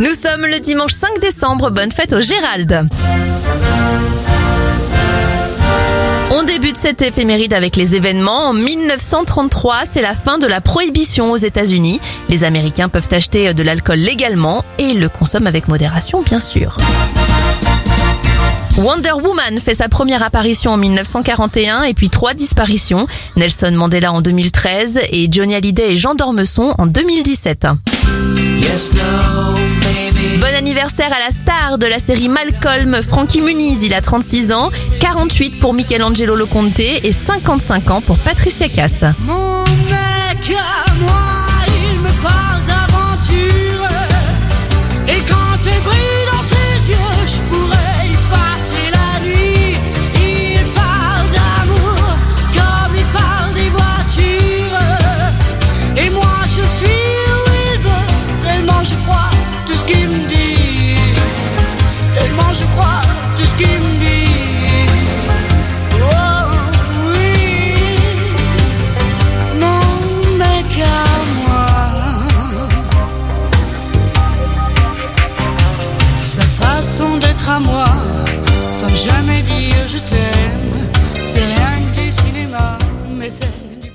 Nous sommes le dimanche 5 décembre, bonne fête au Gérald. On débute cette éphéméride avec les événements. En 1933, c'est la fin de la prohibition aux États-Unis. Les Américains peuvent acheter de l'alcool légalement et le consomment avec modération, bien sûr. Wonder Woman fait sa première apparition en 1941 et puis trois disparitions. Nelson Mandela en 2013 et Johnny Hallyday et Jean Dormesson en 2017. Bon anniversaire à la star de la série Malcolm, Frankie Muniz, il a 36 ans, 48 pour Michelangelo Loconte et 55 ans pour Patricia Cass. Mon mec à moi, je crois tout ce qu'il me dit. Oh oui. Mon mec à moi Sa façon d'être à moi Sans jamais dire je t'aime C'est rien que du cinéma Mais c'est